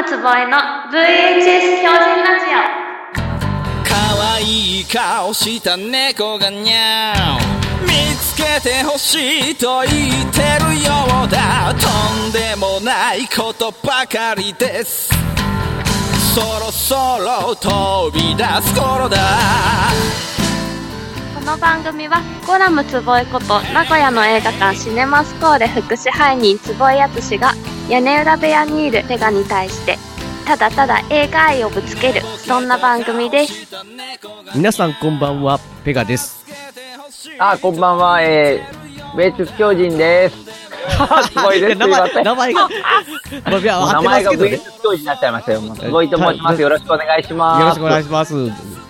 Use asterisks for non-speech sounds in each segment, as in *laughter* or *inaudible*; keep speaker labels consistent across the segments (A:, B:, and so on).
A: ムつぼえの VHS 標準ラジ
B: 可愛い顔した猫がにゃー見つけてほしいと言ってるようだ。とんでもないことばかりです。そろそろ飛び出す頃だ。
A: オこの番組はゴラムつぼえこと名古屋の映画館シネマスコーレ副支配人つぼえやつしが屋根裏部屋にいるペガに対してただただ映画愛をぶつけるそんな番組です
C: 皆さんこんばんは、ペガです。
D: あ、こんばんは、えー、米津狂人です。*laughs* すごいです。す
C: 名前、
D: いません。
C: 名前が、*laughs* まあ、いや、合ってま
D: もう名前
C: すけどね。
D: が米津狂人になっちゃいましたよ。もうすごいと申します。よろしくお願いします。
C: よろしくお願いします。
D: ありがとうございます
C: ゴラムつぼいさんなんで。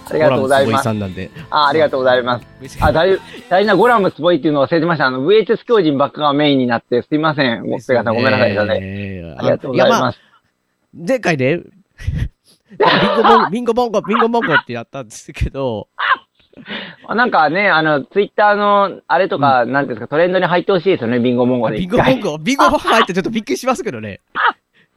D: あ、ありがとうございます。あ、大大事なゴラムつぼいっていうのを忘れてました。あの、VHS 狂人ばっかがメインになって、すいません。もうペガさんごめんなさいありがとうござい
C: や、まあ
D: ます。
C: 前回ね、ビンゴボン、ビンゴボンゴ、ビンゴボンゴってやったんですけど、
D: なんかね、あの、ツイッターの、あれとか、なんていうんですか、トレンドに入ってほしいですよね、ビンゴモンゴで。
C: ビンゴボンゴ、ビンゴボンゴ入ってちょっとびっくりしますけどね。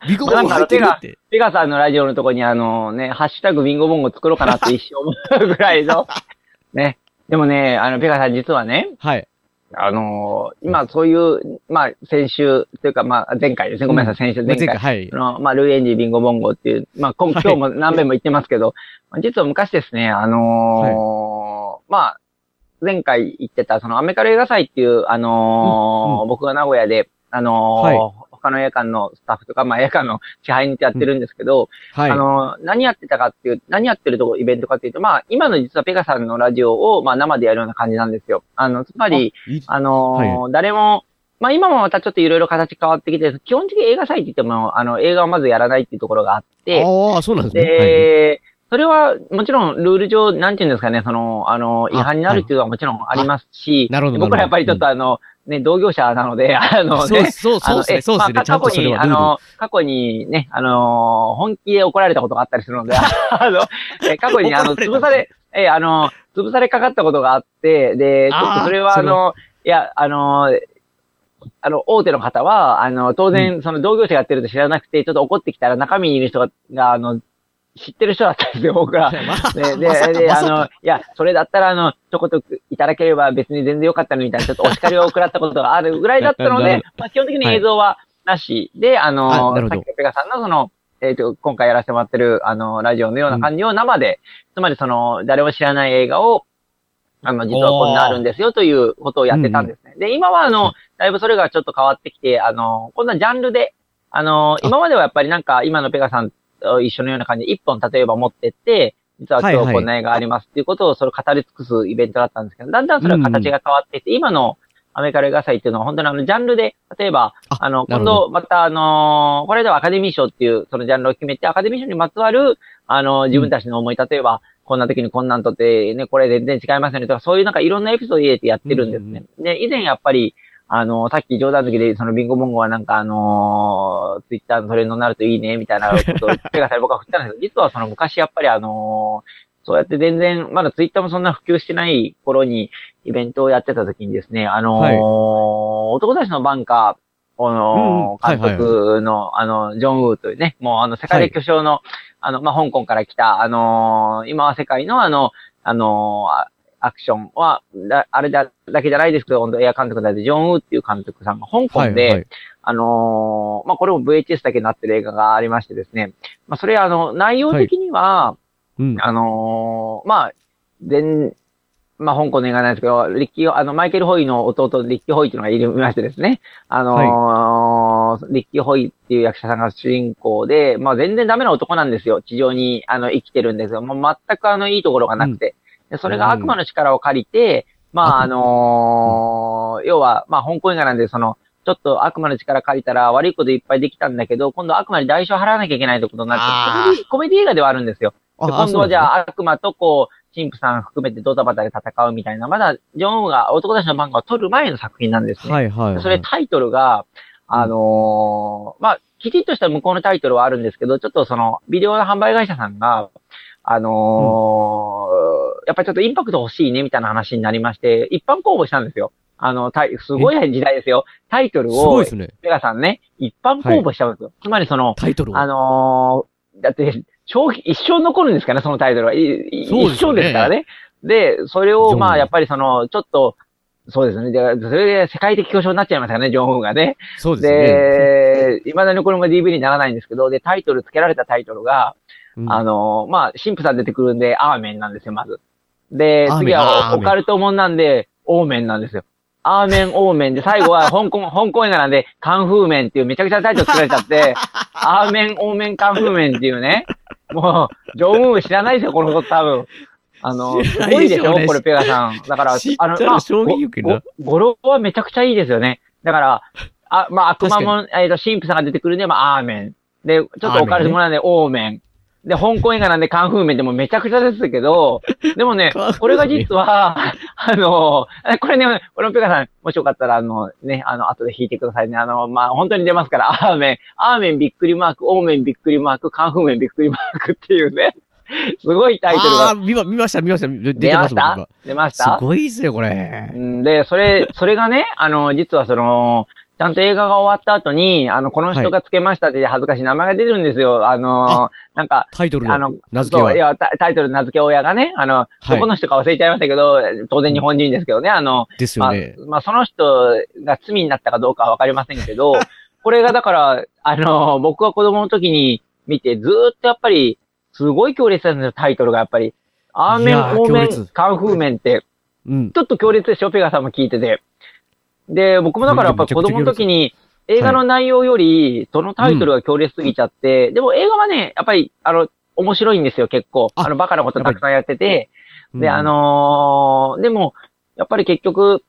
C: ビンゴボンゴ入ってるって。
D: ペガさんのラジオのとこにあのね、ハッシュタグビンゴボンゴ作ろうかなって一瞬思うぐらいの、*laughs* ね。でもね、あの、ペガさん実はね、
C: はい。
D: あのー今そういう、まあ、先週、というか、まあ、前回ですね。ごめんなさい、先週、前回。
C: はい
D: あ。の、まあ、ルーエンジービンゴボンゴっていう、まあ、今
C: はい
D: 今日も何遍も言ってますけど、実は昔ですね、あのーまあ、前回言ってた、そのアメカル映画祭っていう、あのー
C: うんう
D: 僕が名古屋で、あのー
C: はい
D: 他の映画館のスタッフとか、まあ、映画館の支配人ってやってるんですけど、
C: はい。
D: あの、何やってたかっていう、何やってるとこ、イベントかっていうと、まあ、今の実はペガさんのラジオを、まあ、生でやるような感じなんですよ。あの、つまり、
C: いい
D: あのー
C: は
D: 誰も、まあ今もまたちょっといろいろ形変わってきて、基本的に映画祭って言っても、あの、映画をまずやらないっていうところがあって、
C: ああ、そうなんですね。はい
D: で、それはもちろんルール上、なんていうんですかね、その、あの、違
C: あ
D: 反になるっていうのはもちろんありますし、
C: なるほど
D: 僕らやっぱりちょっとあの、ね、同業者なので、*laughs* あの
C: そう、
D: ね、
C: そう、そうですね。そうですね。
D: まあ
C: ちゃんと
D: あの、過去にね、あの、本気で怒られたことがあったりするので、*laughs* あの、え過去に、あの、潰され、え、あの、潰されかかったことがあって、で、ちょっとそれは、
C: あ
D: の、いや、あの、あの、大手の方は、あの、当然、その同業者がやってると知らなくて、ちょっと怒ってきたら中身にいる人が、があの、知ってる人だったんですよ、僕ら。
C: まあ
D: で、で、で、あの、いや、それだったら、あの、ちょこっといただければ別に全然良かったのにみたいな、ちょっとお叱りを食らったことがあるぐらいだったので、まあ、基本的に映像はなしで、あ
C: あ
D: の、さっきのペガさんのその、えっ、と、今回やらせてもらってる、あの、ラジオのような感じを生で、つまりその、誰も知らない映画を、あの、実はこんなあるんですよということをやってたんですね。で、今はあの、だいぶそれがちょっと変わってきて、あの、今度はジャンルで、あの、今まではやっぱりなんか、今のペガさんと一緒のような感じで、一本例えば持ってって、実は今日こんな映画ありますっていうことをそれを語り尽くすイベントだったんですけど、だんだんそれは形が変わっていって、今のアメリカ映画祭っていうのは本当にあの、ジャンルで、例えば、
C: あ
D: あの、今度またあの、これではアカデミー賞っていうそのジャンルを決めて、アカデミー賞にまつわる、あの、自分たちの思い、例えば、こんな時にこんなんとって、ね、これ全然違いますよねとか、そういうなんかいろんなエピソード入れてやってるんですね。で、以前やっぱり、あの、さっき冗談好きで、そのビンゴボンゴはなんかあのツイッターのトレンドになるといいね、みたいなことを手がされ僕は振ったんですけど、*laughs* 実はその昔やっぱりあのそうやって全然、まだツイッターもそんな普及してない頃にイベントをやってた時にですね、あの
C: はい。
D: 男たちのバンカー、あの監督の、あの、ジョン・ウーというね、もうあの、世界で巨匠の、あの、まあ、香港から来た、あの今は世界のあの、あのあアクションは、だあれだだけじゃないですけど、本当映画監督だって、ジョン・ウーっていう監督さんが香港で、
C: はいはい
D: あのーまあ、これも VHS だけになってる映画がありましてですね。まあ、それあの、内容的には、
C: うん。
D: あのーまあ、全、まあ、香港の映画なんですけど、リッキー、あの、マイケル・ホイの弟、リッキー・ホイっていうのがいましてですね。あのーリッキー・ホイっていう役者さんが主人公で、まあ、全然ダメな男なんですよ。地上に、あの、生きてるんですよ。もう全くあの、いいところがなくて。でそれが悪魔の力を借りて、まあ、あのー要は、まあ、香港映画なんで、その、ちょっと悪魔の力借りたら悪いこといっぱいできたんだけど、今度悪魔に代償払わなきゃいけないってことになって、コメディ映画ではあるんですよ。で今度はじゃ
C: あ、
D: あ悪魔とこう、神父さん含めてドタバタで戦うみたいな、まだジョンウが男たちの番号を撮る前の作品なんですね。
C: はいはいはい。
D: それタイトルが、あのーまあ、きちっとした向こうのタイトルはあるんですけど、ちょっとその、ビデオ販売会社さんが、あのーやっぱりちょっとインパクト欲しいね、みたいな話になりまして、一般公募したんですよ。あの、タイすごい時代ですよ。タイトルを
C: すごいで、すね。
D: ペガさんね、一般公募しちゃうんですよ。つまりその、
C: タイトルを？
D: あのーだって、長期、一生残るんですからね、そのタイトルは。
C: ね
D: 一生ですからね。で、それを、まあ、やっぱりその、ちょっと、そうですね。で、それで世界的巨匠になっちゃいましたね、ジョンウンがね。
C: そうですね。
D: で、未だにこれも DV にならないんですけど、で、タイトル、付けられたタイトルが、
C: うん
D: あのーまあ、神父さん出てくるんで、アーメンなんですよ、まず。で、次はオカルトもんなんで、オーメンなんですよ。アーメン、オーメンで、*laughs* 最後は香港、香港映画なんで、カンフーメンっていうめちゃくちゃタイトル作られちゃって、*laughs* アーメン、オーメン、カンフーメンっていうね、もう、ジョンウン知らないですよ、このこと多分。あの、すごいでしょ、これペガさん。だから、あの、
C: たら衝撃受けな
D: ごご語呂はめちゃくちゃいいですよね。だから、あ、まあ、悪魔も、えっ、と、神父さんが出てくるんで、まあ、アーメン。で、ちょっとオカルトもなんで、オーメン。で、香港映画なんで、カンフーメンでもめちゃくちゃですけど、*laughs* でもねこれが実は、*laughs* あの、えこれね、このペガさん、もしよかったら、あの、ね、あの、後で弾いてくださいね。あの、まあ、本当に出ますから、アーメン、アーメンびっくりマーク、オーメンびっくりマーク、カンフーメンびっくりマークっていうね、*laughs* すごいタイトルが
C: ああ、見ま、見ました、見ました。出てま、
D: した？出ました？
C: すごいですよ、これ
D: う。んで、それ、それがね、あの、実はその、ちゃんと映画が終わった後に、あの、この人がつけましたって恥ずかしい名前が出るんですよ。あの、なんか、
C: タイトルの
D: あの、
C: 名付けは
D: そうい。やタタイトル名付け親がね、あの、
C: はい
D: どこの人か忘れちゃいましたけど、当然日本人ですけどね、あの、まあ
C: ですよね。、
D: まあ、その人が罪になったかどうかはわかりませんけど、*laughs* これがだから、あの、僕は子供の時に見て、ずーっとやっぱり、すごい強烈なんですよ、タイトルがやっぱり。アーメン、
C: いやー
D: オーメン
C: 強烈、
D: カンフーメンって、
C: うん。
D: ちょっと強烈でしょ、ペガさんも聞いてて。で、僕もだからやっぱり子供の時に映画の内容より、そのタイトルが強烈すぎちゃって、でも映画はね、やっぱり、あの、面白いんですよ、結構。
C: あ
D: あの、バカなことたくさんやってて。で、
C: うん
D: あ、のーでも、やっぱり結局、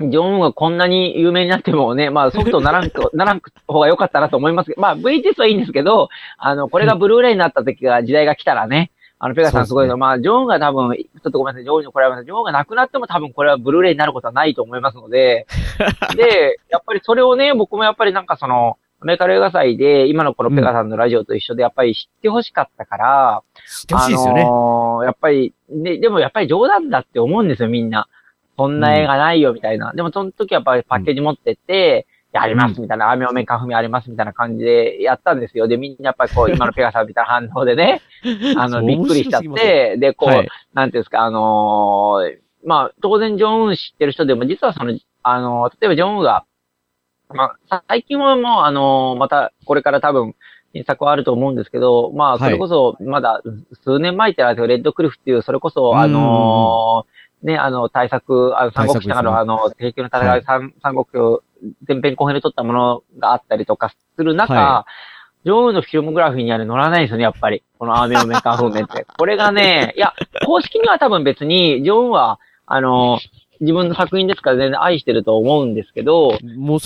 D: ジョンウンがこんなに有名になってもね、まあソフトならんく、*laughs* ならんく方が良かったなと思いますけど、まあ VTS はいいんですけど、あの、これがブルーレイになった時が、時代が来たらね、あの、ペガさんすごいの、
C: ね
D: まあ、ジョンウンが多分、ちょっとごめんなさい、ジョンウンに怒られますジョンウンが亡くなっても多分これはブルーレイになることはないと思いますので、*laughs* で、やっぱりそれをね、僕もやっぱりなんかその、アメリカの映画祭で、今のこのペガさんのラジオと一緒で、やっぱり知ってほしかったから、
C: 知ってほしいですよね。
D: あのーやっぱり、ね、でもやっぱり冗談だって思うんですよ、みんな。そんな映画ないよ、みたいな。でもその時はやっぱりパッケージ持ってって、やります、みたいな、アーメンオメンカンフミあります、みたいな感じでやったんですよ。で、みんなやっぱりこう、*laughs* 今のペガさんみたいな反応でね、*laughs* あの、びっくりしちゃって、で、こう、
C: はい。
D: なんていうんですか、あのーまあ、当然ジョンウン知ってる人でも、実はその、あのー例えばジョンウンが、まあ、最近はもう、あのーまた、これから多分、新作はあると思うんですけど、まあ、
C: はい。
D: それこそ、まだ、数年前ってあれですけどレッドクリフっていう、それこそ、
C: うん
D: あのーね、あの、対策、あの、三国志のあの、
C: 対
D: あの、提供の戦い、
C: はい。
D: 三三国志を前編後編で撮ったものがあったりとかする中、
C: は
D: ジョンウンのフィルモグラフィーにはね、載らないんですよね、やっぱり。このアーメンオメンカーメンって。*laughs* これがね、いや、公式には多分別に、ジョンは、あの、自分の作品ですから全然愛してると思うんですけど、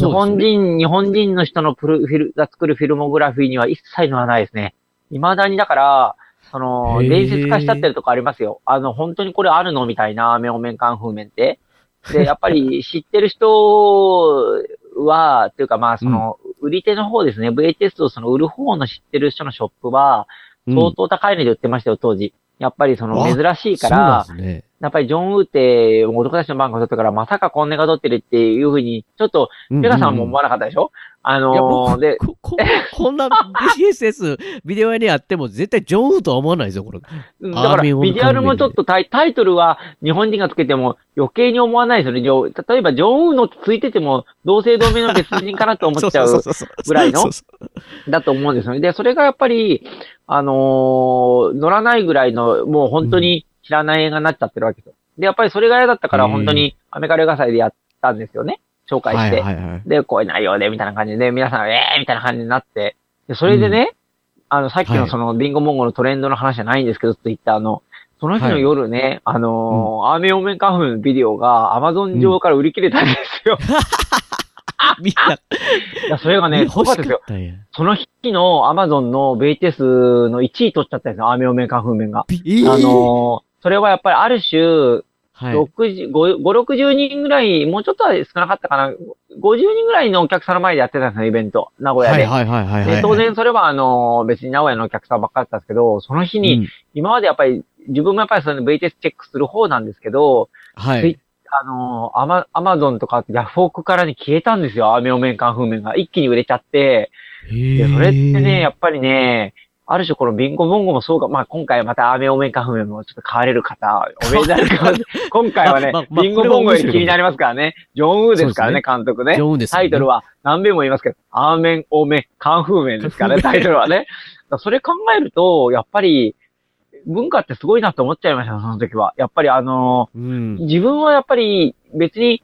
C: ね。
D: 本人、日本人の人のプロフィルが作るフィルモグラフィーには一切載らないですね。未だにだから、その、伝説化しちゃってるとこありますよ。あの、本当にこれあるのみたいな、アーメンオメンカンフーメンって。で、やっぱり知ってる人は、っていうかまあ、その、売り手の方ですね、VHS をその売る方の知ってる人のショップは、
C: うん
D: 相当高い値で売ってましたよ、当時。やっぱりその
C: あ
D: 珍しいから
C: ね。
D: やっぱりジョン・ウーって男たちの番号取ったから、まさかこんなが取ってるっていうふうに、ちょっと、ペガさんも思わなかったでしょ、あ
C: いや、
D: のー、
C: 僕、
D: で、
C: こ、こ *laughs* こんな BCSS ビデオ屋にあっても絶対ジョンウーとは思わないですよ、これ。
D: うんだから、ビジュアルもちょっとタイタイトルは日本人がつけても余計に思わないですよね。例えば、ジョン・ウーのついてても、同姓同名の別人かなと思っちゃうぐらいのだと思うんですよね。で、それがやっぱり、あのー乗らないぐらいの、もう本当に知らない映画になっちゃってるわけですよ。で、やっぱりそれが嫌だったから、本当にアメリカ映画祭でやったんですよね。紹介
C: はい
D: して。
C: はいはい。
D: で、こういう内容で、みたいな感じで、皆さん、ええー、みたいな感じになって。で、それでね、あの、さっき
C: はい
D: のその、ビンゴモンゴのトレンドの話じゃないんですけど、ツイッターの。その日の夜ね、あのーアーメンオメンカンフのビデオが、アマゾン上から売り切れたんですよ。
C: みん *laughs* な、
D: いや、それがね、すご
C: か
D: かったですよ。その日のアマゾンの VTS の1位取っちゃったんですよ、アーメンオメンカンフ麺が。
C: びえー
D: あのーそれはやっぱりある種、
C: はい。
D: 60、5、60人ぐらい、もうちょっとは少なかったかな。50人ぐらいのお客さんの前でやってたんですよ、イベント。名古屋で。
C: はいはいはいはいはい。
D: で当然それはあの、別に名古屋のお客さんばっかりだったんですけど、その日に、
C: うん
D: 今までやっぱり、自分もやっぱりその VTS チェックする方なんですけど、
C: はい。
D: あの、アマ、アマゾンとかヤフオクからに消えたんですよ、アメオメンカンフーメンが。一気に売れちゃって。
C: へ
D: で、それってね、や
C: っ
D: っぱりね、ある種このビンゴボンゴもそうか、まあ今回またアメオメンカンフーメンもちょっと買われる方、おめでたいかも *laughs* 今回はね
C: まあまあ、
D: ビンゴボンゴより気になりますからね。ジョン・ウーですからね、監督ね
C: ジ。ョンウンですよね
D: タイトルは何遍も言いますけど、アーメン、オーメン、カンフーメンですからね、*laughs* タイトルはね。それ考えると、やっぱり、文化ってすごいなと思っちゃいました、その時は。やっぱりあの
C: うん。
D: 自分はやっぱり別に、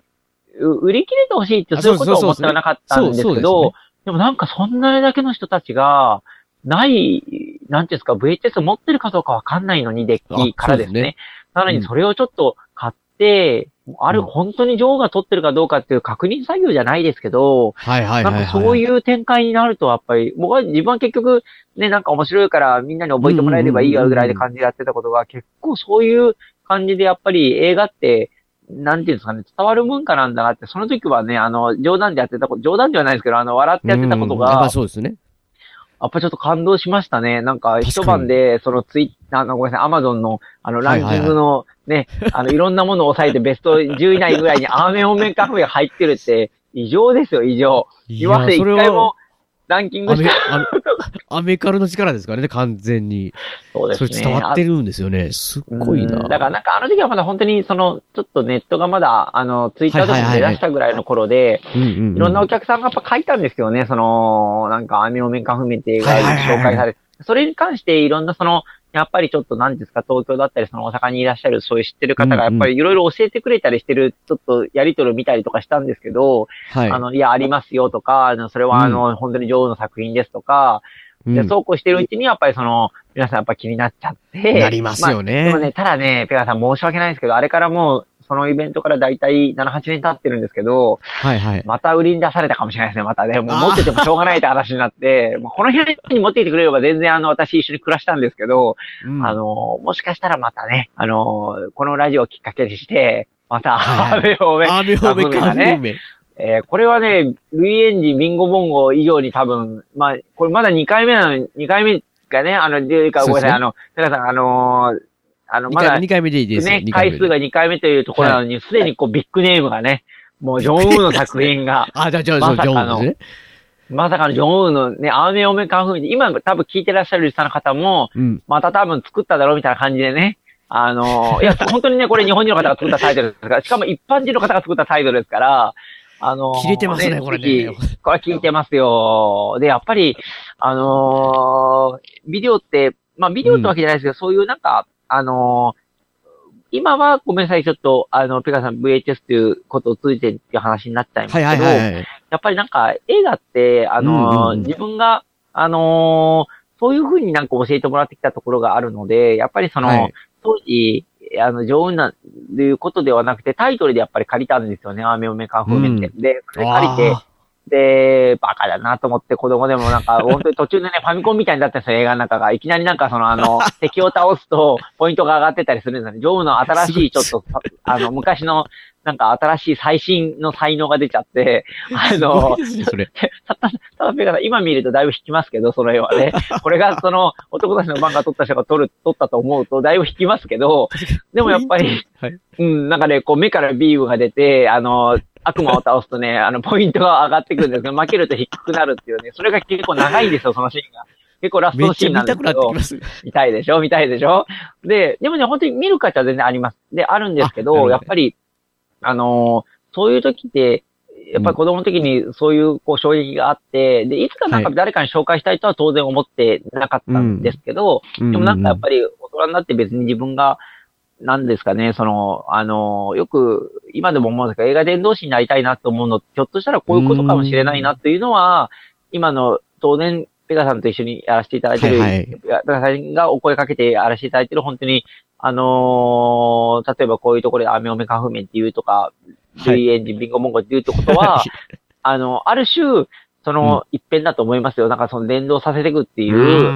D: う売り切れてほしいって
C: あ
D: そういうことは思ってはなかったんですけど
C: ね、
D: でもなんかそんなだけの人たちが、ない、なんていうんですか、VHS 持ってるかどうかわかんないのに、デッキからですね。さらにそれをちょっと買って、ある、
C: うん
D: 本当に女王が取ってるかどうかっていう確認作業じゃないですけど、
C: はいはい
D: な
C: はいはい。
D: んかそういう展開になると、やっぱり、僕は自分は結局、ね、なんか面白いからみんなに覚えてもらえればいいやぐらいで感じでやってたことが、結構そういう感じでやっぱり映画って、なんていうんですかね、伝わる文化なんだなって、その時はね、あの、冗談でやってたこと、冗談ではないですけど、あの、笑ってやってたこと
C: うんそうですね。
D: やっぱちょっと感動しましたね。なんか、一晩で、そのツイッターの、ごめんなさい、アマゾンの、あの、ランキングの、ね、あの、いろんなものを抑えてベスト10位以内ぐらいにアーメンオメンカフェが入ってるって、異常ですよ、異常。
C: い
D: 今まで一回も、ランキング
C: アメ
D: した。
C: アメ *laughs* アメカルの力ですからね、完全に。
D: そうですね。
C: それ伝わってるんですよね。すっごいな。
D: うんだからなんかあの時はまだ本当にその、ちょっとネットがまだ、あの、ツイッターとかも出だしたぐらいの頃で、いろんなお客さんがやっぱ書いたんですよね。その、なんか、アミオメンカンフメンって紹介されて。それに関していろんなその、やっぱりちょっと何ですか、東京だったり、その大阪にいらっしゃるそういう知ってる方がやっぱりいろいろ教えてくれたりしてる、ちょっとやりとりを見たりとかしたんですけど、
C: はい。
D: あの、いや、ありますよとか、それはあの、本当に女王の作品ですとか、
C: うん
D: で、そうこうしてるうちにやっぱりその、皆さんやっぱ気になっちゃって。
C: なりますよね
D: まあでもね、ただね、ペガさん申し訳ないんですけど、あれからもう、そのイベントからだいたい7、8年経ってるんですけど、
C: はいはい。
D: また売りに出されたかもしれないですね、またね。もう持っててもしょうがないって話になって、もうこの辺に持ってきてくれれば全然あの、私一緒に暮らしたんですけど、
C: うん
D: あの、もしかしたらまたね、あの、このラジオをきっかけにして、また、
C: はいはい
D: 雨をね、
C: アメオメカンフーメン。
D: えーこれはね、ルイエンジン、ビンゴボンゴ以上に多分、まあ、これまだ2回目なのに、2回目がね、あの、でか、ごめんなさい、あの、皆さん、あのーあの、まだ、
C: 二回目でいいです。
D: ね、
C: 二回
D: 数が2回目というところなのに、すでにこう、ビッグネームがね、もう、ジョン・ウーの作品が、*laughs*
C: あ、じゃあ、じゃあ、
D: まさかの
C: ジョンですね。
D: まさかのジョン・ウーのね、アーメオメカンフーミ今多分聞いてらっしゃるリスナーの方も、
C: うん。
D: また多分作っただろうみたいな感じでね、あのー *laughs* いや、本当にね、これ日本人の方が作ったタイトルですから、*laughs* しかも一般人の方が作ったタイトルですから、あのー
C: 切れてますねこれね
D: これ聞いてますよ。で、やっぱり、あのービデオって、まあ、ビデオってわけじゃないですけど、そういうなんか、あのー今はごめんなさい、ちょっと、あの、ペガさん VHS っていうことを通じてっていう話になっちゃいます
C: はい
D: けど、
C: はいはいはい。
D: やっぱりなんか映画って、あのー
C: うんうんうん
D: 自分が、あのーそういうふうになんか教えてもらってきたところがあるので、やっぱりその、
C: はい
D: 当時、あの、上手な、ということではなくて、タイトルでやっぱり借りたんですよね、アーメオメカンフーメンって。で、それ借りて
C: あ、
D: で、バカだなと思って子供でもなんか、*laughs* 本当に途中でね、ファミコンみたいになってるんですよ、映画の中が。いきなりなんかその、あの、*laughs* 敵を倒すと、ポイントが上がってたりするんですよね。ジョーの新しい、ちょっと、あの、昔の、なんか新しい最新の才能が出ちゃって、あの
C: ね、それ。
D: た今見るとだいぶ引きますけど、その絵はね。*laughs* これがその、男たちの漫画撮った人が撮る、撮ったと思うと、だいぶ引きますけど、でもやっぱり、
C: はい。
D: うん、なんかね、こう目からビームが出て、あの、悪魔を倒すとね、*laughs* あの、ポイントが上がってくるんですけど、負けると低くなるっていうね、それが結構長いんですよ、そのシーンが。結構ラストシーンなんですけど。見たいでしょ？見たいでしょ？で、でもね、本当に見る価値は全然あります。で、あるんですけど、やっぱり、あのーそういう時って、やっぱり子供の時にそういうこう衝撃があって、で、いつかなんか
C: はい
D: 誰かに紹介したいとは当然思ってなかったんですけど、
C: で
D: でもなんかやっぱり大人になって別に自分が、なんですかね、その、あの、よく、今でも思うんですけど、映画伝道師になりたいなと思うのひょっとしたらこういうことかもしれないなっていうのは、今の、当然、ペガさんと一緒にやらせていただいてる、
C: はいはい。
D: ペガさんがお声かけてやらせていただいてる、本当に、あのー例えばこういうところでアメオメカンフーメンっていうとか、
C: はい。
D: V エンジン、ビンゴモンゴっていうってことは、*laughs* あの、ある種、その、一辺だと思いますよ。なんかその連動させていくっていう、
C: う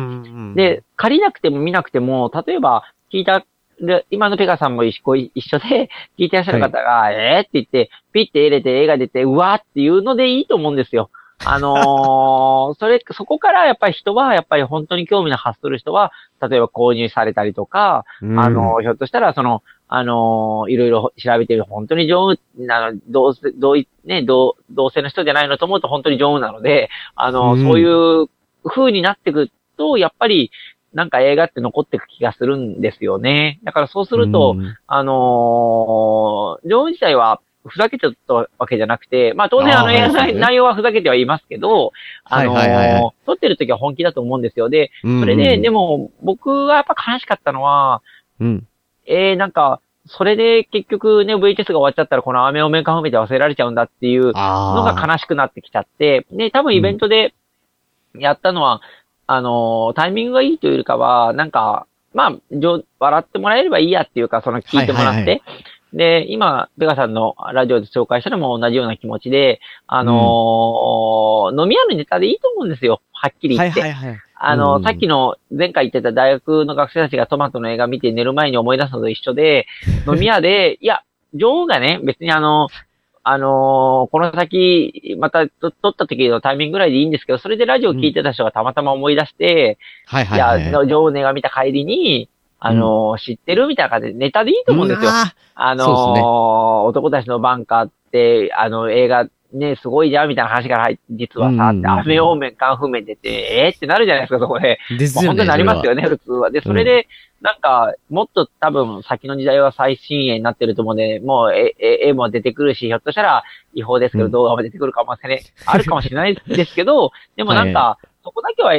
C: ん、
D: で、借りなくても見なくても、例えば、聞いた、で今のペガさんも一緒一緒で、*laughs* 聞いてらっしゃる方が、えーって言って、ピッて入れて映画出て、うわーっていうのでいいと思うんですよ。あのー *laughs* それ、そこからやっぱり人は、やっぱり本当に興味の発する人は、例えば購入されたりとか、
C: うん。
D: あの、ひょっとしたら、その、あのいろいろ調べてる、本当に上手、あの、同性、同一、ね、同、同性の人じゃないのと思うと本当に上手なので、あの、
C: うん。
D: そういう風になってくと、やっぱり、なんか映画って残ってく気がするんですよね。だからそうすると、
C: うん
D: あのー、女王自体はふざけてたわけじゃなくて、まあ当然あの映画内内容はふざけてはいますけど、あのー
C: はいはいはいは
D: 撮ってる時は本気だと思うんですよ。で、
C: うん
D: それで、でも僕がやっぱ悲しかったのは、
C: うん。
D: えー、なんか、それで結局ね、VTS が終わっちゃったらこの雨をメカンフメで忘れられちゃうんだっていうの
C: あ
D: が悲しくなってきちゃって、で、多分イベントでやったのは、あのータイミングがいいというよりかは、なんか、まあ、笑ってもらえればいいやっていうか、その聞いてもらって、
C: はいはい
D: で、今、ペガさんのラジオで紹介したのも同じような気持ちで、あのー飲み屋のネタでいいと思うんですよ。はっきり
C: は
D: 言って。
C: いはいはい。
D: あの、
C: うん
D: さっきの前回言ってた大学の学生たちがトマトの映画見て寝る前に思い出すのと一緒で、飲み屋で、いや、女王がね、別にあの、あのーこの先、またと撮った時のタイミングぐらいでいいんですけど、それでラジオ聞いてた人がたまたま思い出して、
C: はいはいいはい。
D: や、女王の映画見た帰りに、あのー知ってるみたいな感じでネタでいいと思うんですよ。
C: あ
D: あのー
C: そうですね
D: 男たちのバンカーって、あの、映画、ね、すごいじゃんみたいな話から入って、実はさ、
C: うんうんうん
D: 雨方面、カンフ面出て、えーってなるじゃないですか、そこで。まあ、
C: ですよね。
D: 本当になりますよ
C: ね。
D: ね、普通は。で、それで、なんか、もっと多分先の時代は最新鋭になってると思うんで、もう絵、絵絵も出てくるし、ひょっとしたら違法ですけど、
C: うん。
D: 動画も出てくるかもしれない、*laughs* あるかもしれないですけど、*laughs* でもなんか、そこだけは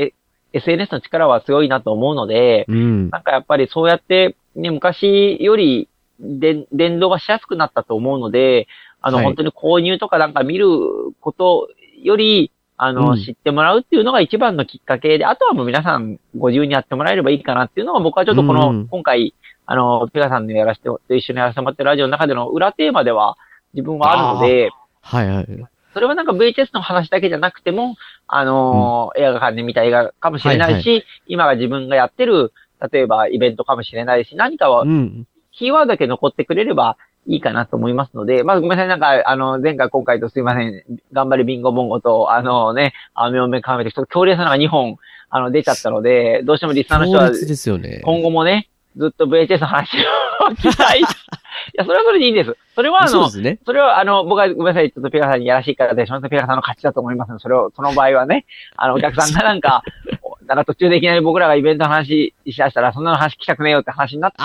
D: SNS の力は強いなと思うので、
C: うん。
D: なんかやっぱりそうやって、ね、昔より、で、伝導がしやすくなったと思うので、あの、
C: はい。
D: 本当に購入とかなんか見ることより、あの、
C: うん。
D: 知ってもらうっていうのが一番のきっかけで、あとはもう皆さんご自由にやってもらえればいいかなっていうのが僕はちょっとこの、
C: うん。
D: 今回、あの、ペガさんのやらせて、と一緒にやらせてもらってるラジオの中での裏テーマでは自分はあるので、
C: はいはい。
D: それはなんか VHS の話だけじゃなくても、あのー映画館で見た映画かもしれないし、
C: はい。
D: 今が自分がやってる、例えばイベントかもしれないし、何かは
C: うん。
D: キーワードだけ残ってくれればいいかなと思いますので、まずごめんなさい、なんか、あの、前回今回とすいません、頑張れビンゴボンゴと、あのね、アメオメカメで、ちょっと強烈なのが2本、あの、出ちゃったので、どうしてもリスナーの人は
C: ですよね。
D: 今後もね、ずっと VHS の話を聞きたい。*laughs* いや、それはそれでいいんです。それはあの
C: そうで、すね。
D: それは、あの、僕はごめんなさい、ちょっとペガさんにやらしいからで、そのペガさんの勝ちだと思いますので、それを、その場合はね、あの、お客さんがなんか、なんか途中でいきなり僕らがイベントの話しだしたら、そんなの話聞きたくねえよって話になって、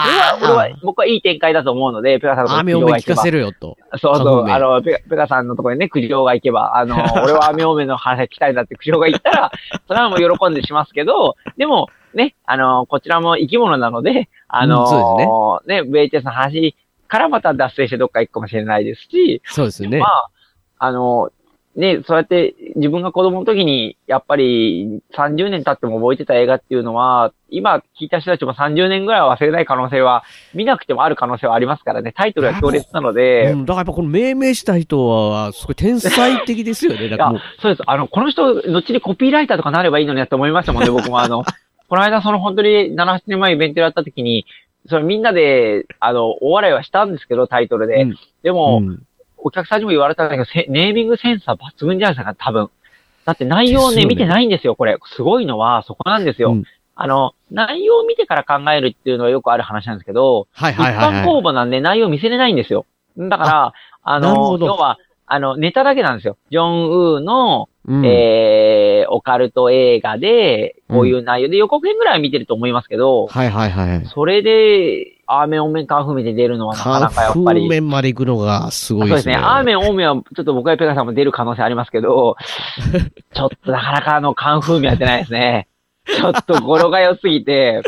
D: 俺は、僕はいい展開だと思うので、ペガさんのところ
C: 雨をめ聞かせるよと。
D: そうそう、あの、ペガさんのところにね、クジラが行けば、あの、*laughs* 俺は雨多めの話聞きたいんだってクジラが言ったら、*laughs* それはもう喜んでしますけど、でも、ね、あの、こちらも生き物なので、あの、ね、VHS の話からまた脱線してどっか行くかもしれないですし、
C: そうですね
D: ま。あ、あの、ね、そうやって自分が子供の時に、やっぱり30年経っても覚えてた映画っていうのは、今聞いた人たちも30年ぐらいは忘れない可能性は、見なくてもある可能性はありますからね、タイトルは強烈なので、
C: うん、だからやっぱこの命名した人は、すごい天才的ですよね。だから
D: そうです。あの、この人、後にコピーライターとかなればいいのになって思いましたもんね、*laughs* 僕も。あの、この間その本当に7、8年前イベントやった時に、それみんなで、あの、お笑いはしたんですけど、タイトルで。
C: うん。
D: でも、
C: うん
D: お客さんにも言われたんだけど、せネーミングセンサー抜群じゃないですか、多分。だって内容をね、
C: ね
D: 見てないんですよ、これ。すごいのは、そこなんですよ。
C: うん
D: あの、内容を見てから考えるっていうのはよくある話なんですけど、
C: はい
D: 一
C: はいはいはい。
D: 般公募なんで内容見せれないんですよ。だから、あの、要は、あの、ネタだけなんですよ。ジョン・ウーの、
C: うん
D: えー、オカルト映画で、こういう内容で、予告編ぐらいは見てると思いますけど、
C: はいはいはい。
D: それで、アーメン、オーメン、カンフーメンで出るのはなかなかやっぱり。
C: 風面まで行くのがすごいですね。
D: そうですね。アーメン、オーメンは、ちょっと僕やペガさんも出る可能性ありますけど、*laughs* ちょっとなかなかあの、カンフーメンやってないですね。ちょっと語呂が良すぎて、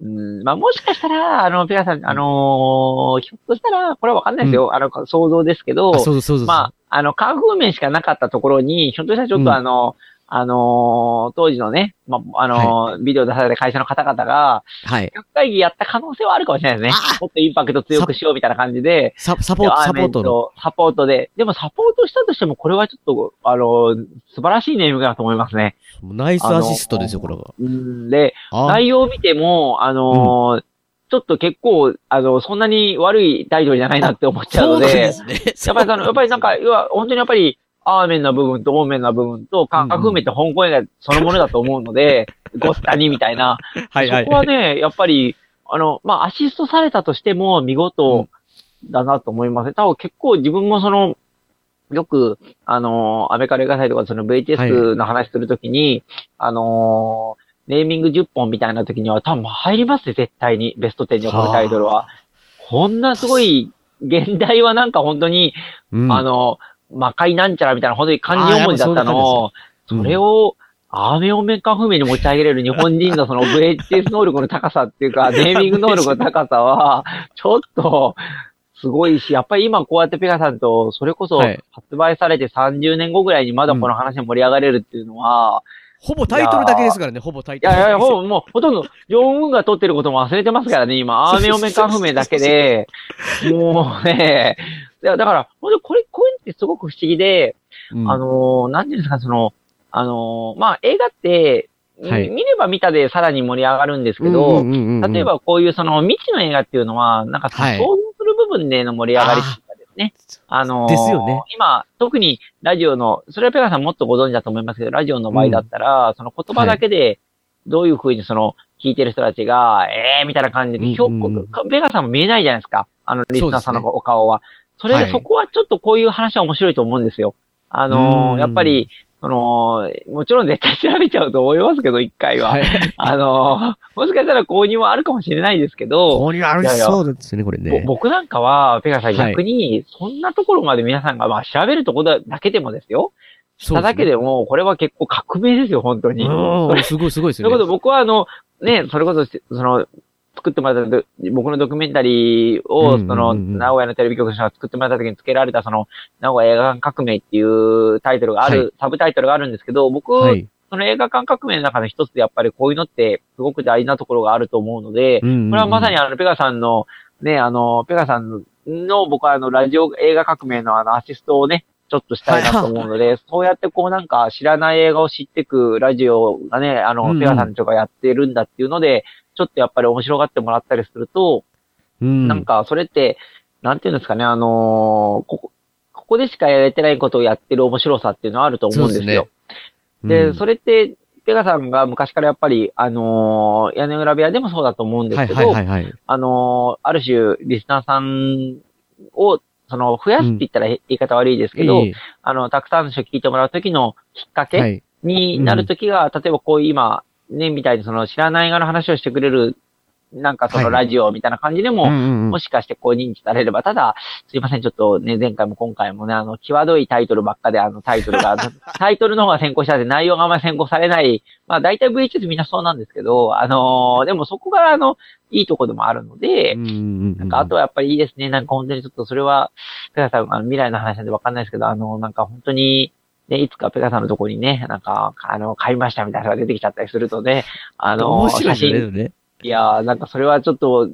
D: うん、まあもしかしたら、あの、ペガさん、あのーひょっとしたら、これはわかんないですよ。あの、想像ですけど、
C: あそうそう。
D: まあ、あの、カンフー麺しかなかったところに、ひょっとしたらちょっとあの、あのー当時のね、まあ、あのービデオ出された会社の方々が、
C: はい。
D: 会議やった可能性はあるかもしれないですね
C: あ。
D: もっとインパクト強くしようみたいな感じで、
C: ササポート、サポート。
D: サポートで。でもサポートしたとしても、これはちょっと、あの、素晴らしいネーミングだと思いますね。
C: ナイスアシストですよ、これは。
D: うんで、
C: あ
D: 内容を見ても、あのーちょっと結構、あの、そんなに悪いタイトルじゃないなって思っちゃうので、
C: そうですね。*laughs*
D: やっぱりあの、やっぱりなんか、要は、本当にやっぱり、アーメンな部分とオーメンな部分と、感覚面って香港映画そのものだと思うので、ゴスタニみたいな。
C: はいはい
D: そこ。はね、やっぱり、あの、まあ、アシストされたとしても見事だなと思いますね。多分結構自分もその、よく、あの、アメカレガ祭とかその VTS の話するときに、あの、ネーミング10本みたいな時には多分入りますね、絶対に。ベスト10にこのタイトルは。こんなすごい、現代はなんか本当に、
C: うん。
D: あの、魔界なんちゃらみたいな本当に漢字4文字だったの。を、
C: そんな感じです
D: それを、アーメオメカ不明に持ち上げれる日本人のその VHS 能力の高さっていうか、*laughs* ネーミング能力の高さは、ちょっと、すごいし、やっぱり今こうやってペガさんと、それこそ
C: はい。
D: 発売されて30年後ぐらいにまだこの話で盛り上がれるっていうのは、
C: ほぼタイトルだけですからね、ほぼタイトル。
D: いやいや、ほぼもう、ほとんど、ジョン・ウンが撮ってることも忘れてますからね、今。アーメオメカ不明だけで、もうね、いや、だから、本当にこれ、こういうのってすごく不思議で、
C: うん。
D: あのーなんていうんですか、その、あのーまあ、映画って、
C: はい。
D: 見れば見たでさらに盛り上がるんですけ
C: うん
D: ど、例え、ばこういうその未知の映画っていうのは、なんか想像する部分での盛り上がりっていね。あのー
C: ですよね
D: 今、特にラジオの、それはペガさんもっとご存知だと思いますけど、ラジオの場合だったら、その言葉だけで、どういう風にその、聞いてる人たちが、ええー、みたいな感じで、
C: うん
D: ひょ
C: うんうん
D: ペガさんも見えないじゃないですか。あの、リスナーさんのお顔は。それで、
C: はい
D: そこはちょっとこういう話は面白いと思うんですよ。あのー
C: うん
D: やっぱり、その、もちろん絶対調べちゃうと思いますけど、一回は。
C: はい。
D: あのーもしかしたら購入はあるかもしれないですけど、
C: ここにありそうですね、これね
D: ぼ。僕なんかは、ペガさん
C: はい
D: 逆に、そんなところまで皆さんが、まあ調べるところだけでもですよ。しただけでも、これは結構革命ですよ、本当に。
C: すごいすごいですよね。
D: ということで僕はあの、ね、それこそ、その、作ってもらったド、僕のドキュメンタリーを、その、名古屋のテレビ局の人が作ってもらった時に付けられた、その、名古屋映画館革命っていうタイトルがある、
C: はい。
D: サブタイトルがあるんですけど、僕、
C: はい。
D: その映画館革命の中の一つでやっぱりこういうのってすごく大事なところがあると思うので、
C: これ
D: はまさにあの、ペガさんの、ね、あの、ペガさんの僕はあの、ラジオ映画革命のあの、アシストをね、ちょっとしたいなと思うので、そうやってこうなんか知らない映画を知っていくラジオがね、あの、ペガさんとかやってるんだっていうので、ちょっとやっぱり面白がってもらったりすると、
C: うん。
D: なんかそれって、なんていうんですかね、あのーここ、ここでしかやれてないことをやってる面白さっていうのはあると思うんですよ。で
C: うん
D: それって、ペガさんが昔からやっぱり、あのー屋根裏部屋でもそうだと思うんです
C: はい
D: けど、
C: はいはいはい。
D: あのーある種、リスナーさんを、その、増やすって言ったら言い方悪いですけど、
C: ええ
D: あの、たくさんの人聞いてもらう時のきっかけ
C: はい。
D: になる時が、例えばこういう今、ね、みたいにその知らない映画の話をしてくれる、なんかその
C: はい。
D: ラジオみたいな感じでも、
C: うんうんうん。
D: もしかしてこう認知されれば、ただ、すいません、ちょっとね、前回も今回もね、あの、際どいタイトルばっかで、あの、タイトルが、*laughs* タイトルの方が先行したんで、内容があんまり先行されない、まあ、大体 VHS みんなそうなんですけど、あのーでもそこが、あの、いいとこでもあるので、
C: うんうんうん
D: なんか、あとはやっぱりいいですね。なんか本当にちょっとそれは、ペガさん、あの未来の話なんでわかんないですけど、あの、なんか本当に、ね、いつかペガさんのとこにね、なんか、あの、買いましたみたいなのが出てきちゃったりするとね、あの、
C: 面白い
D: 写真。いやー、なんかそれはちょっと、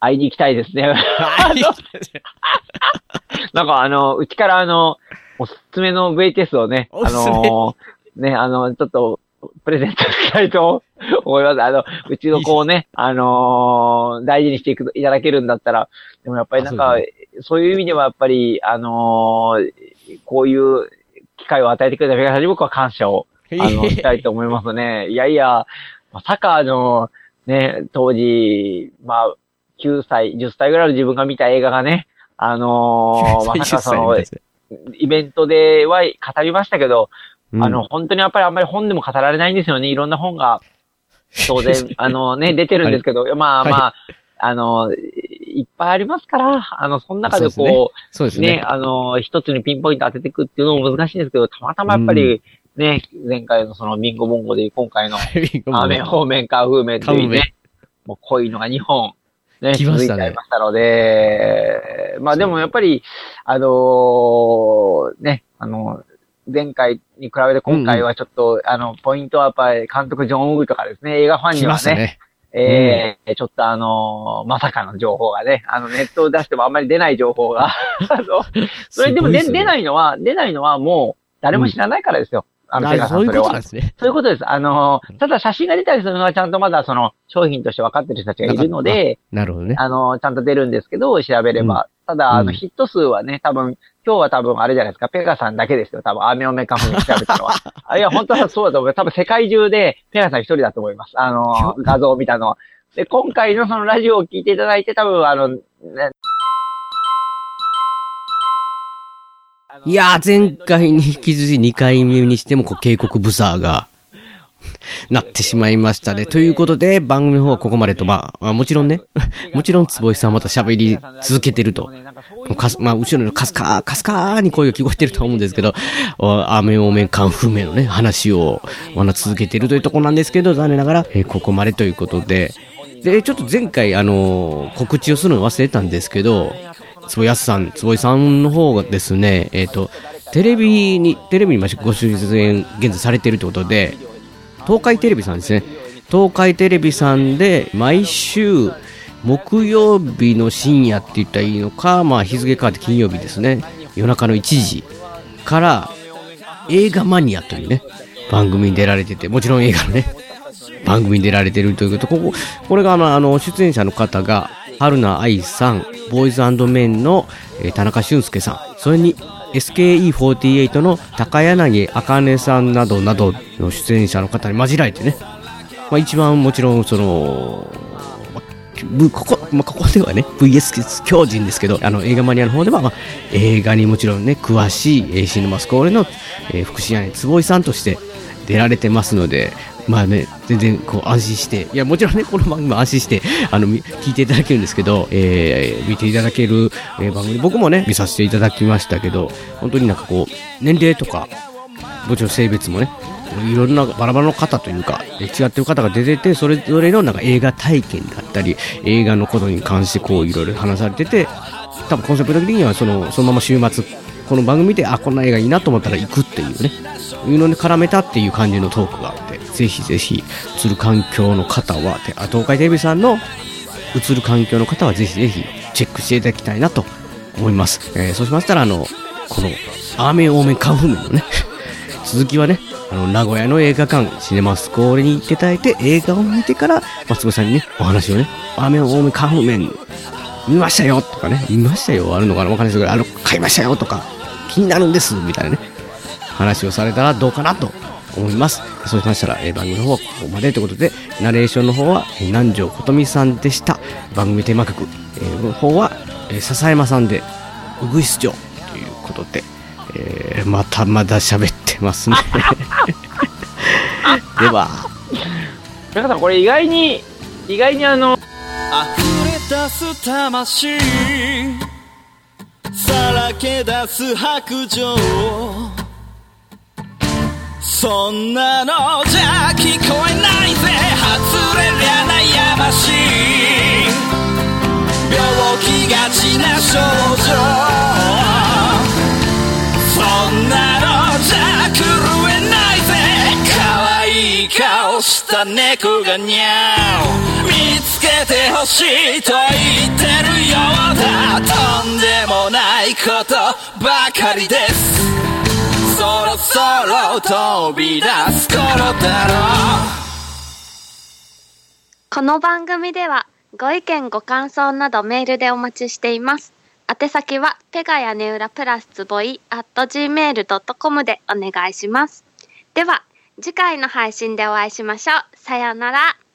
D: 会いに行きたいですね。
C: はい。*laughs*
D: なんかあの、うちからあの、おすすめの VTS をね、あの、ね、あの、ちょっと、プレゼントしたいと *laughs* 思います。あの、うちの子をね、あのー大事にしていくいただけるんだったら、でもやっぱりなんか、
C: あ
D: そういう意味ではやっぱり、あのーこういう機会を与えてくれたペガさんに僕は感謝を、あの、したいと思いますね。いやいや、まさかあの、ね、当時、まあ、9歳、10歳ぐらいの自分が見た映画がね、あのー *laughs* まさかその、イベントでは語りましたけど、あの、、本当にやっぱりあんまり本でも語られないんですよね。いろんな本が、当然、*laughs* あのね、出てるんですけど、まあまあ、あの、いっぱいありますから、あの、その中でこう、
C: そうですね。
D: ね、。あの、一つにピンポイント当てていくっていうのも難しいんですけど、たまたまやっぱり、ね、前回のそのビンゴボンゴで今回の *laughs* 雨方面か風面というね、もうこういうのが2本、ね、
C: 来ましたね。
D: 続いちゃいましたので、まあでもやっぱり、あのーね、あの、前回に比べて今回はちょっと、あの、ポイントはやっぱり監督ジョン・ウーとかですね、映画ファンに
C: 来
D: はね、
C: ましたね。
D: ええちょっとあのーまさかの情報がね、あの、ネットを出してもあんまり出ない情報が、*laughs* あの、それでも出出ないのは、出ないのはもう、誰も知らないからですよ。あの、ペガさんそれは
C: そういうこと。ですね。
D: そういうことです。あのー、ただ写真が出たりするのはちゃんとまだその商品として分かってる人たちがいるので、
C: なるほどね。
D: あのー、ちゃんと出るんですけど、調べれば。ただ、あの、
C: うん
D: ヒット数はね、多分、今日は多分あれじゃないですか、ペガさんだけですよ。多分、アメオメカフに調べたのは。*laughs* あいや、本当はそうだと思う。多分世界中でペガさん一人だと思います。あのー、画像を見たのは。で、今回のそのラジオを聞いていただいて、多分あの、ね
C: いやー、前回に引き続き2回目にしても、こう、警告ブザーが、*laughs* なってしまいましたね。ということで、番組の方はここまでと、まあ、まあもちろんね、*laughs* もちろん坪井さんはまた喋り続けてると。かす、まあ、後ろのかすかー、かすかーに声が聞こえてると思うんですけど、*laughs* おアメオメンカンフメのね、話を、まだ続けてるというところなんですけど、残念ながら、えーここまでということで、で、ちょっと前回、あのー告知をするの忘れてたんですけど、坪井さん、坪井さんの方がですね、えっ、と、テレビに、テレビにまご出演、現在されているということで、東海テレビさんですね。東海テレビさんで、毎週、木曜日の深夜って言ったらいいのか、まあ日付変わって金曜日ですね。夜中の1時から、映画マニアというね、番組に出られてて、もちろん映画のね、番組に出られてるということ、ここ、これがあの、出演者の方が、春菜愛さん、ボーイズメンの、田中俊介さん、それに SKE48 の高柳茜さんなどなどの出演者の方に混じられてね、まあ一番もちろんその、ここ、まあ、ここではね、VS 狂人ですけど、あの、映画マニアの方では、まあ、映画にもちろんね、詳しい、えーシネマスコーレの、えー福祉屋根坪井さんとして出られてますので、まあね、全然こう安心して、いや、もちろんね、この番組も安心して、あの、聞いていただけるんですけど、えー見ていただける、えー番組、僕もね、見させていただきましたけど、本当になんかこう、年齢とか、もちろん性別もね、いろんなバラバラの方というか、違ってる方が出てて、それぞれのなんか映画体験だったり、映画のことに関してこういろいろ話されてて、多分コンセプト的にはその、そのまま週末、この番組で、あ、こんな映画いいなと思ったら行くっていうね、いうのに絡めたっていう感じのトークが、ぜひぜひ、映る環境の方は、てあ東海テレビさんの映る環境の方はぜひぜひチェックしていただきたいなと思います。えーそうしましたら、あの、この、アーメン多めカンフメのね、*laughs* 続きはね、あの、名古屋の映画館、シネマスコーレに行っていただいて、映画を見てから、松子さんにね、お話をね、アーメン多めカンフメ見ましたよとかね、見ましたよあるのかなわかんないですけど、あの、買いましたよとか、気になるんですみたいなね、話をされたらどうかなと思います。そうしましたら、えー番組の方はここまでということで、ナレーションの方は、えー南條琴美さんでした。番組テーマ曲、えーの方は、えー笹山さんで、うぐいす城ということで、えーまたまだ喋ってますね。*laughs* では、
D: 中田さん、これ意外に、意外にあの、
B: 溢れ出す魂さらけ出す白状そんなのじゃ聞こえないぜ。外れりゃ悩ましい病気がちな症状そんなのじゃ狂えないぜ可愛い顔した猫がにゃお。見つけてほしいと言ってるようだ。とんでもないことばかりです。そろそろ飛び出す頃だろう
A: この番組ではご意見ご感想などメールでお待ちしています。宛先はペガ屋根裏プラスつぼい at gmail.com でお願いします。では次回の配信でお会いしましょう。さようなら。